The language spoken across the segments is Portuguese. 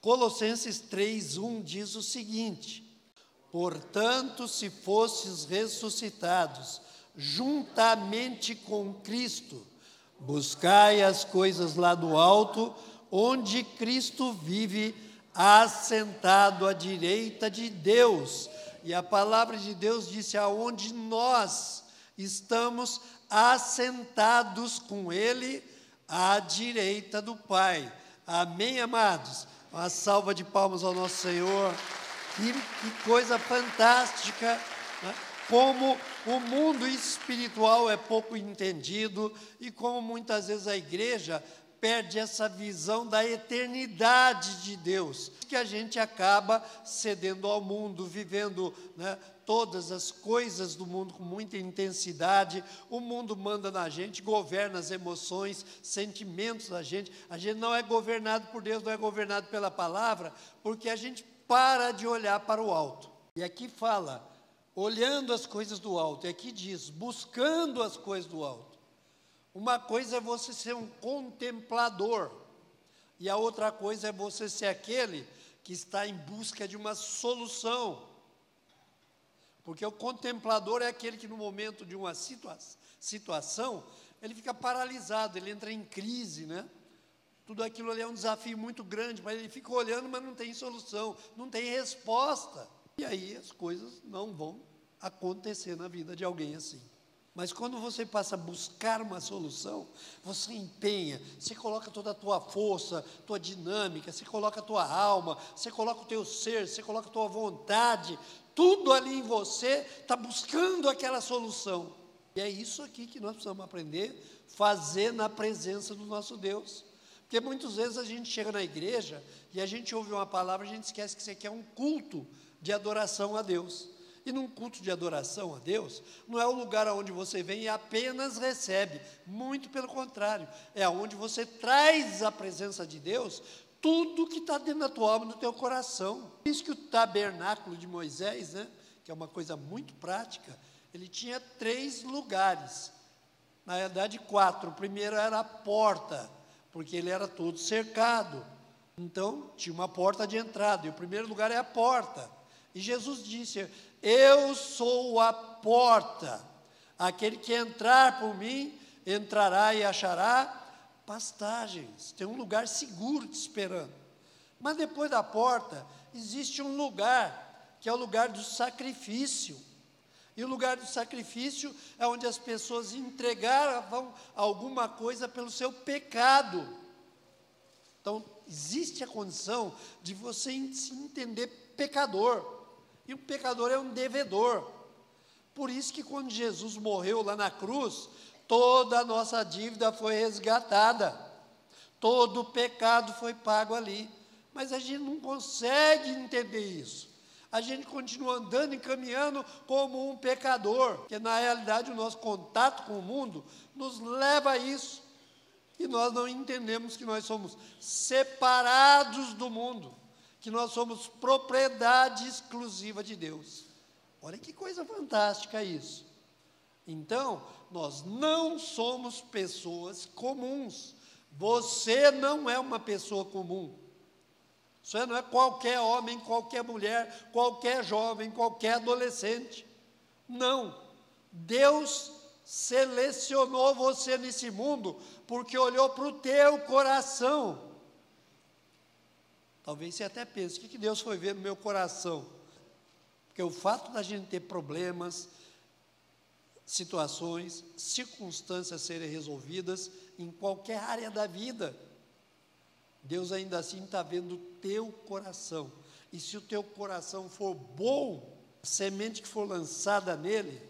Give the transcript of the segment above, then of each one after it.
Colossenses 3:1 diz o seguinte: Portanto, se fosses ressuscitados juntamente com Cristo, buscai as coisas lá do alto, onde Cristo vive, assentado à direita de Deus. E a palavra de Deus disse: aonde nós estamos assentados com Ele à direita do Pai. Amém, amados? Uma salva de palmas ao nosso Senhor. Que, que coisa fantástica! Né? Como o mundo espiritual é pouco entendido e como muitas vezes a igreja perde essa visão da eternidade de Deus, que a gente acaba cedendo ao mundo, vivendo né, todas as coisas do mundo com muita intensidade. O mundo manda na gente, governa as emoções, sentimentos da gente. A gente não é governado por Deus, não é governado pela palavra, porque a gente para de olhar para o alto. E aqui fala, olhando as coisas do alto, e aqui diz, buscando as coisas do alto. Uma coisa é você ser um contemplador, e a outra coisa é você ser aquele que está em busca de uma solução. Porque o contemplador é aquele que, no momento de uma situa situação, ele fica paralisado, ele entra em crise, né? Tudo aquilo ali é um desafio muito grande, mas ele fica olhando, mas não tem solução, não tem resposta. E aí as coisas não vão acontecer na vida de alguém assim. Mas quando você passa a buscar uma solução, você empenha, você coloca toda a tua força, tua dinâmica, você coloca a tua alma, você coloca o teu ser, você coloca a tua vontade, tudo ali em você está buscando aquela solução. E é isso aqui que nós precisamos aprender, fazer na presença do nosso Deus. Porque muitas vezes a gente chega na igreja e a gente ouve uma palavra, a gente esquece que isso aqui é um culto de adoração a Deus. E num culto de adoração a Deus, não é o lugar onde você vem e apenas recebe, muito pelo contrário, é onde você traz a presença de Deus, tudo que está dentro da tua alma, do teu coração. Diz que o tabernáculo de Moisés, né, que é uma coisa muito prática, ele tinha três lugares, na verdade quatro. O primeiro era a porta, porque ele era todo cercado. Então, tinha uma porta de entrada, e o primeiro lugar é a porta. E Jesus disse: eu sou a porta. Aquele que entrar por mim, entrará e achará pastagens. Tem um lugar seguro te esperando. Mas depois da porta, existe um lugar, que é o lugar do sacrifício. E o lugar do sacrifício é onde as pessoas entregavam alguma coisa pelo seu pecado. Então, existe a condição de você se entender pecador. E o pecador é um devedor. Por isso que quando Jesus morreu lá na cruz, toda a nossa dívida foi resgatada. Todo o pecado foi pago ali. Mas a gente não consegue entender isso. A gente continua andando e caminhando como um pecador, que na realidade o nosso contato com o mundo nos leva a isso. E nós não entendemos que nós somos separados do mundo que nós somos propriedade exclusiva de Deus. Olha que coisa fantástica isso. Então, nós não somos pessoas comuns. Você não é uma pessoa comum. Você não é qualquer homem, qualquer mulher, qualquer jovem, qualquer adolescente. Não. Deus selecionou você nesse mundo porque olhou para o teu coração Talvez você até pense: o que Deus foi ver no meu coração? Porque o fato da gente ter problemas, situações, circunstâncias serem resolvidas em qualquer área da vida, Deus ainda assim está vendo o teu coração. E se o teu coração for bom, a semente que for lançada nele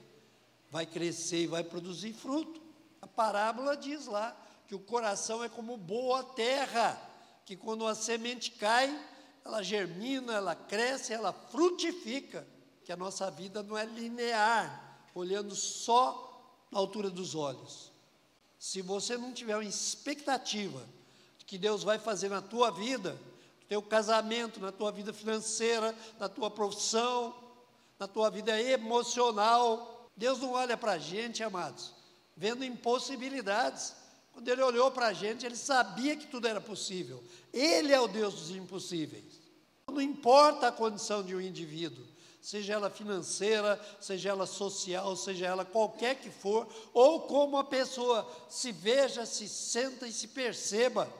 vai crescer e vai produzir fruto. A parábola diz lá que o coração é como boa terra que quando a semente cai, ela germina, ela cresce, ela frutifica, que a nossa vida não é linear, olhando só na altura dos olhos. Se você não tiver uma expectativa de que Deus vai fazer na tua vida, no teu casamento, na tua vida financeira, na tua profissão, na tua vida emocional, Deus não olha para a gente, amados, vendo impossibilidades. Quando ele olhou para a gente, ele sabia que tudo era possível. Ele é o Deus dos impossíveis. Não importa a condição de um indivíduo, seja ela financeira, seja ela social, seja ela qualquer que for, ou como a pessoa se veja, se senta e se perceba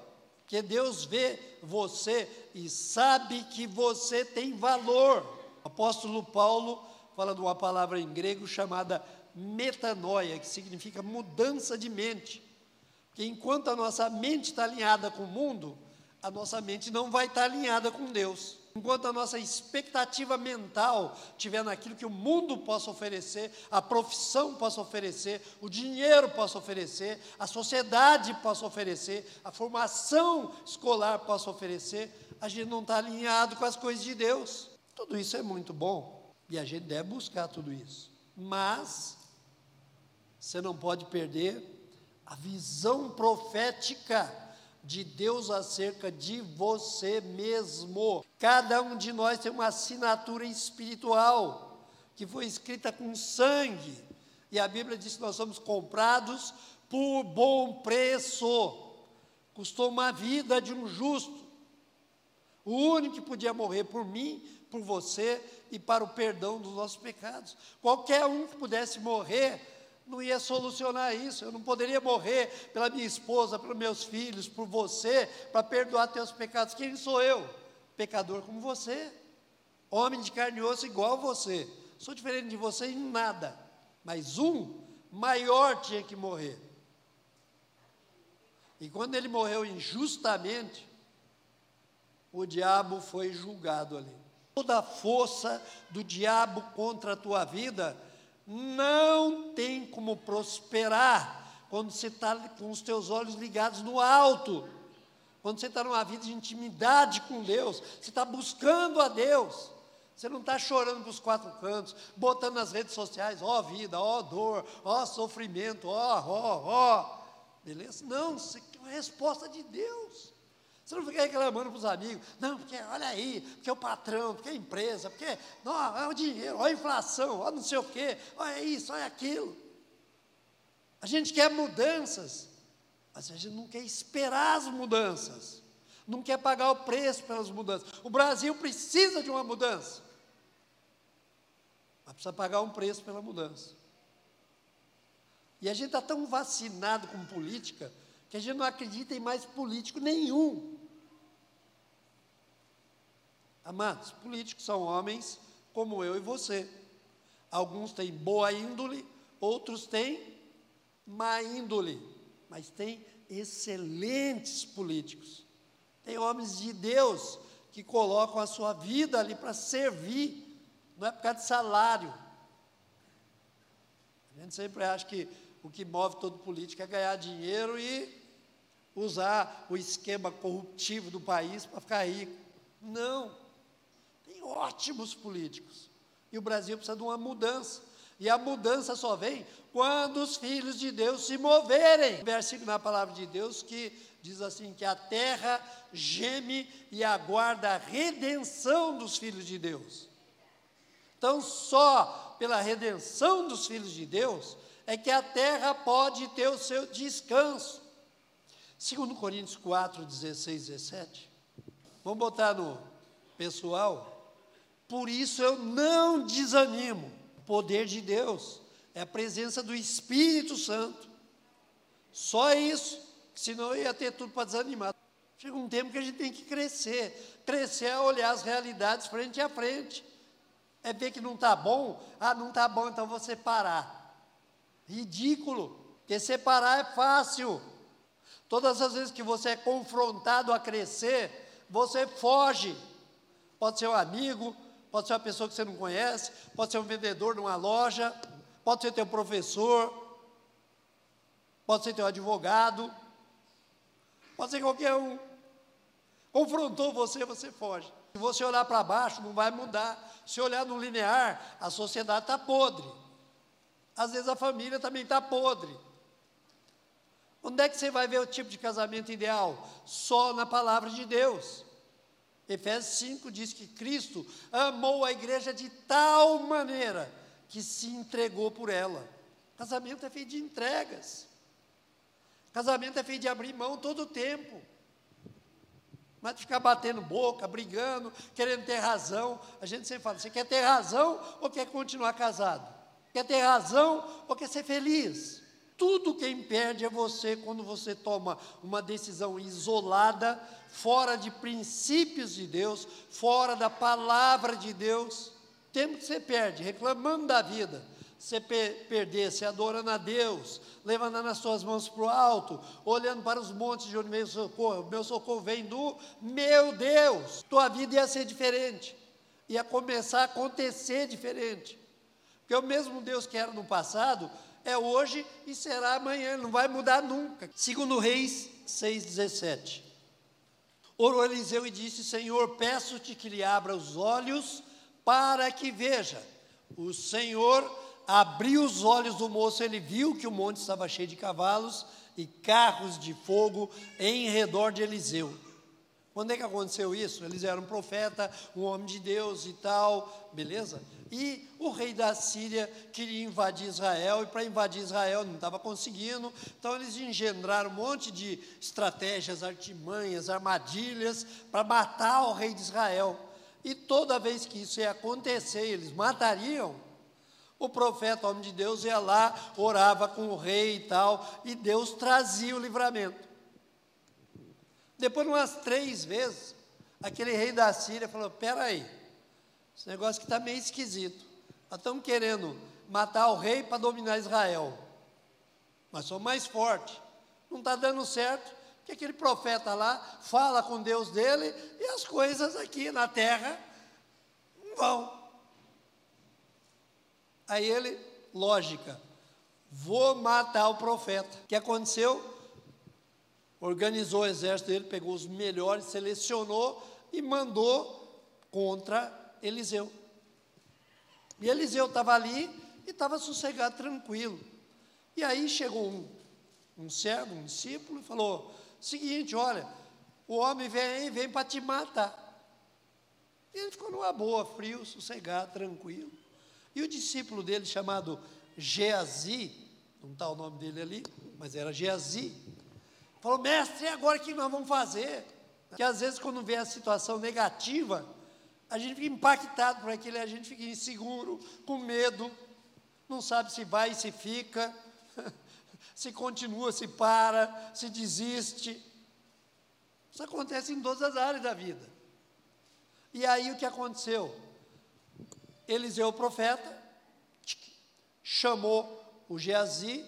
que Deus vê você e sabe que você tem valor. O apóstolo Paulo fala de uma palavra em grego chamada metanoia, que significa mudança de mente. Porque enquanto a nossa mente está alinhada com o mundo, a nossa mente não vai estar alinhada com Deus. Enquanto a nossa expectativa mental estiver naquilo que o mundo possa oferecer, a profissão possa oferecer, o dinheiro possa oferecer, a sociedade possa oferecer, a formação escolar possa oferecer, a gente não está alinhado com as coisas de Deus. Tudo isso é muito bom e a gente deve buscar tudo isso. Mas você não pode perder a visão profética de Deus acerca de você mesmo. Cada um de nós tem uma assinatura espiritual que foi escrita com sangue. E a Bíblia diz que nós somos comprados por bom preço. Custou uma vida de um justo. O único que podia morrer por mim, por você e para o perdão dos nossos pecados. Qualquer um que pudesse morrer não ia solucionar isso. Eu não poderia morrer pela minha esposa, pelos meus filhos, por você, para perdoar teus pecados. Quem sou eu? Pecador como você. Homem de carne e osso igual a você. Sou diferente de você em nada. Mas um maior tinha que morrer. E quando ele morreu injustamente, o diabo foi julgado ali. Toda a força do diabo contra a tua vida não tem como prosperar quando você está com os teus olhos ligados no alto, quando você está numa vida de intimidade com Deus, você está buscando a Deus. Você não está chorando para os quatro cantos, botando nas redes sociais, ó oh, vida, ó oh, dor, ó oh, sofrimento, ó, ó, ó. Beleza? Não, você quer uma resposta de Deus. Você não fica reclamando para os amigos, não, porque olha aí, porque é o patrão, porque é a empresa, porque não, é o dinheiro, olha a inflação, olha não sei o quê, olha isso, olha aquilo. A gente quer mudanças, mas a gente não quer esperar as mudanças, não quer pagar o preço pelas mudanças. O Brasil precisa de uma mudança, mas precisa pagar um preço pela mudança. E a gente está tão vacinado com política que a gente não acredita em mais político nenhum. Amados, políticos são homens como eu e você. Alguns têm boa índole, outros têm má índole, mas tem excelentes políticos. Tem homens de Deus que colocam a sua vida ali para servir, não é por causa de salário. A gente sempre acha que o que move todo político é ganhar dinheiro e usar o esquema corruptivo do país para ficar rico. Não ótimos políticos. E o Brasil precisa de uma mudança. E a mudança só vem quando os filhos de Deus se moverem. Versículo na palavra de Deus que diz assim: que a terra geme e aguarda a redenção dos filhos de Deus. Então, só pela redenção dos filhos de Deus é que a terra pode ter o seu descanso. Segundo Coríntios 4, 16, 17. Vamos botar no pessoal. Por isso eu não desanimo. O poder de Deus é a presença do Espírito Santo. Só isso, senão eu ia ter tudo para desanimar. Chega um tempo que a gente tem que crescer. Crescer é olhar as realidades frente a frente. É ver que não está bom, ah, não está bom, então vou separar. Ridículo, porque separar é fácil. Todas as vezes que você é confrontado a crescer, você foge. Pode ser um amigo, pode ser uma pessoa que você não conhece, pode ser um vendedor numa loja, pode ser teu professor, pode ser teu advogado, pode ser qualquer um. Confrontou você, você foge. Se você olhar para baixo, não vai mudar. Se olhar no linear, a sociedade está podre. Às vezes a família também está podre. Onde é que você vai ver o tipo de casamento ideal? Só na palavra de Deus. Efésios 5 diz que Cristo amou a igreja de tal maneira que se entregou por ela. Casamento é feito de entregas. Casamento é feito de abrir mão todo o tempo. Mas de ficar batendo boca, brigando, querendo ter razão. A gente sempre fala: você quer ter razão ou quer continuar casado? Quer ter razão ou quer ser feliz? Tudo quem perde é você quando você toma uma decisão isolada, fora de princípios de Deus, fora da palavra de Deus. Tempo que você perde, reclamando da vida, você perder, se adorando a Deus, levantando as suas mãos para o alto, olhando para os montes de onde meu socorro, meu socorro vem do meu Deus, tua vida ia ser diferente, ia começar a acontecer diferente, porque o mesmo Deus que era no passado, é hoje e será amanhã, não vai mudar nunca. Segundo Reis 6,17. Orou Eliseu e disse: Senhor, peço-te que lhe abra os olhos para que veja. O Senhor abriu os olhos do moço, ele viu que o monte estava cheio de cavalos e carros de fogo em redor de Eliseu. Quando é que aconteceu isso? Eliseu era um profeta, um homem de Deus e tal, beleza? E o rei da Síria queria invadir Israel, e para invadir Israel não estava conseguindo, então eles engendraram um monte de estratégias, artimanhas, armadilhas para matar o rei de Israel. E toda vez que isso ia acontecer, eles matariam, o profeta, homem de Deus, ia lá, orava com o rei e tal, e Deus trazia o livramento. Depois, umas três vezes, aquele rei da Síria falou: Peraí, esse negócio que está meio esquisito. Nós estamos querendo matar o rei para dominar Israel. Mas somos mais fortes. Não está dando certo, porque aquele profeta lá fala com Deus dele e as coisas aqui na terra não vão. Aí ele, lógica, vou matar o profeta. O que aconteceu? Organizou o exército dele, pegou os melhores, selecionou e mandou contra Eliseu. E Eliseu estava ali e estava sossegado, tranquilo. E aí chegou um, um servo, um discípulo, e falou: seguinte, olha, o homem vem vem para te matar. E ele ficou numa boa, frio, sossegado, tranquilo. E o discípulo dele, chamado Geazi, não está o nome dele ali, mas era Geazi, falou: Mestre, agora o que nós vamos fazer? Porque às vezes, quando vê a situação negativa, a gente fica impactado por aquilo, a gente fica inseguro, com medo, não sabe se vai, se fica, se continua, se para, se desiste. Isso acontece em todas as áreas da vida. E aí o que aconteceu? Eliseu, o profeta, chamou o Geazi,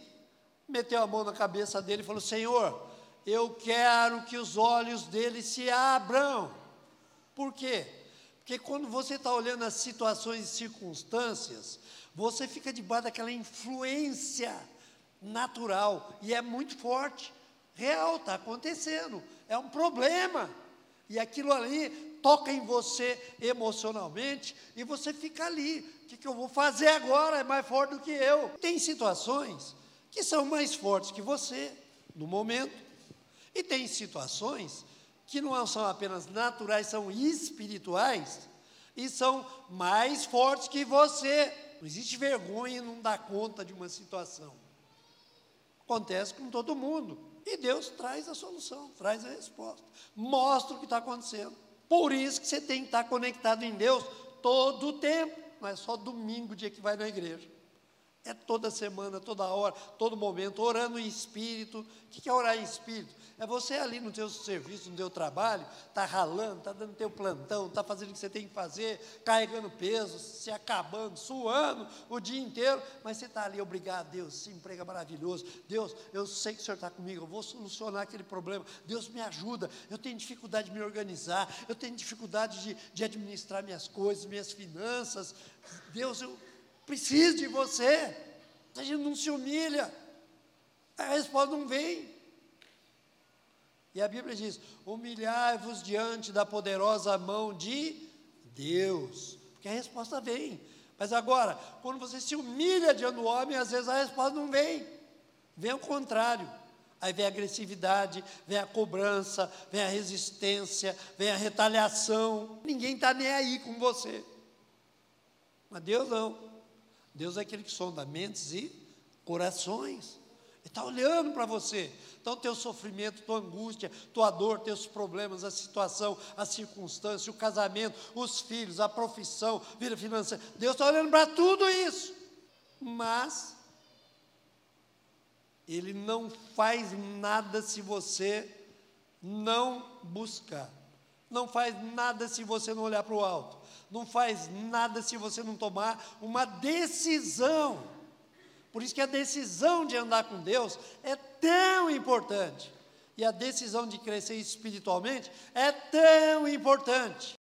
meteu a mão na cabeça dele e falou: Senhor, eu quero que os olhos dele se abram. Por quê? Porque quando você está olhando as situações e circunstâncias, você fica debaixo daquela influência natural e é muito forte, real, está acontecendo, é um problema. E aquilo ali toca em você emocionalmente e você fica ali. O que, que eu vou fazer agora? É mais forte do que eu. Tem situações que são mais fortes que você no momento, e tem situações que não são apenas naturais, são espirituais e são mais fortes que você. Não existe vergonha em não dar conta de uma situação. Acontece com todo mundo. E Deus traz a solução, traz a resposta. Mostra o que está acontecendo. Por isso que você tem que estar conectado em Deus todo o tempo, não é só domingo, dia que vai na igreja. É toda semana, toda hora, todo momento, orando em espírito. O que é orar em espírito? É você ali no teu serviço, no teu trabalho, está ralando, está dando teu plantão, está fazendo o que você tem que fazer, carregando peso, se acabando, suando o dia inteiro, mas você está ali, obrigado, Deus, esse emprego é maravilhoso. Deus, eu sei que o Senhor está comigo, eu vou solucionar aquele problema. Deus me ajuda, eu tenho dificuldade de me organizar, eu tenho dificuldade de, de administrar minhas coisas, minhas finanças. Deus, eu preciso de você. A gente não se humilha. A resposta não vem. E a Bíblia diz: humilhai-vos diante da poderosa mão de Deus, porque a resposta vem. Mas agora, quando você se humilha diante do homem, às vezes a resposta não vem, vem o contrário. Aí vem a agressividade, vem a cobrança, vem a resistência, vem a retaliação. Ninguém está nem aí com você. Mas Deus não. Deus é aquele que sonda mentes e corações. está olhando para você. Então, teu sofrimento, tua angústia, tua dor, teus problemas, a situação, a circunstância, o casamento, os filhos, a profissão, vida financeira. Deus está olhando para tudo isso. Mas Ele não faz nada se você não buscar. Não faz nada se você não olhar para o alto. Não faz nada se você não tomar uma decisão. Por isso que a decisão de andar com Deus é tão importante. E a decisão de crescer espiritualmente é tão importante.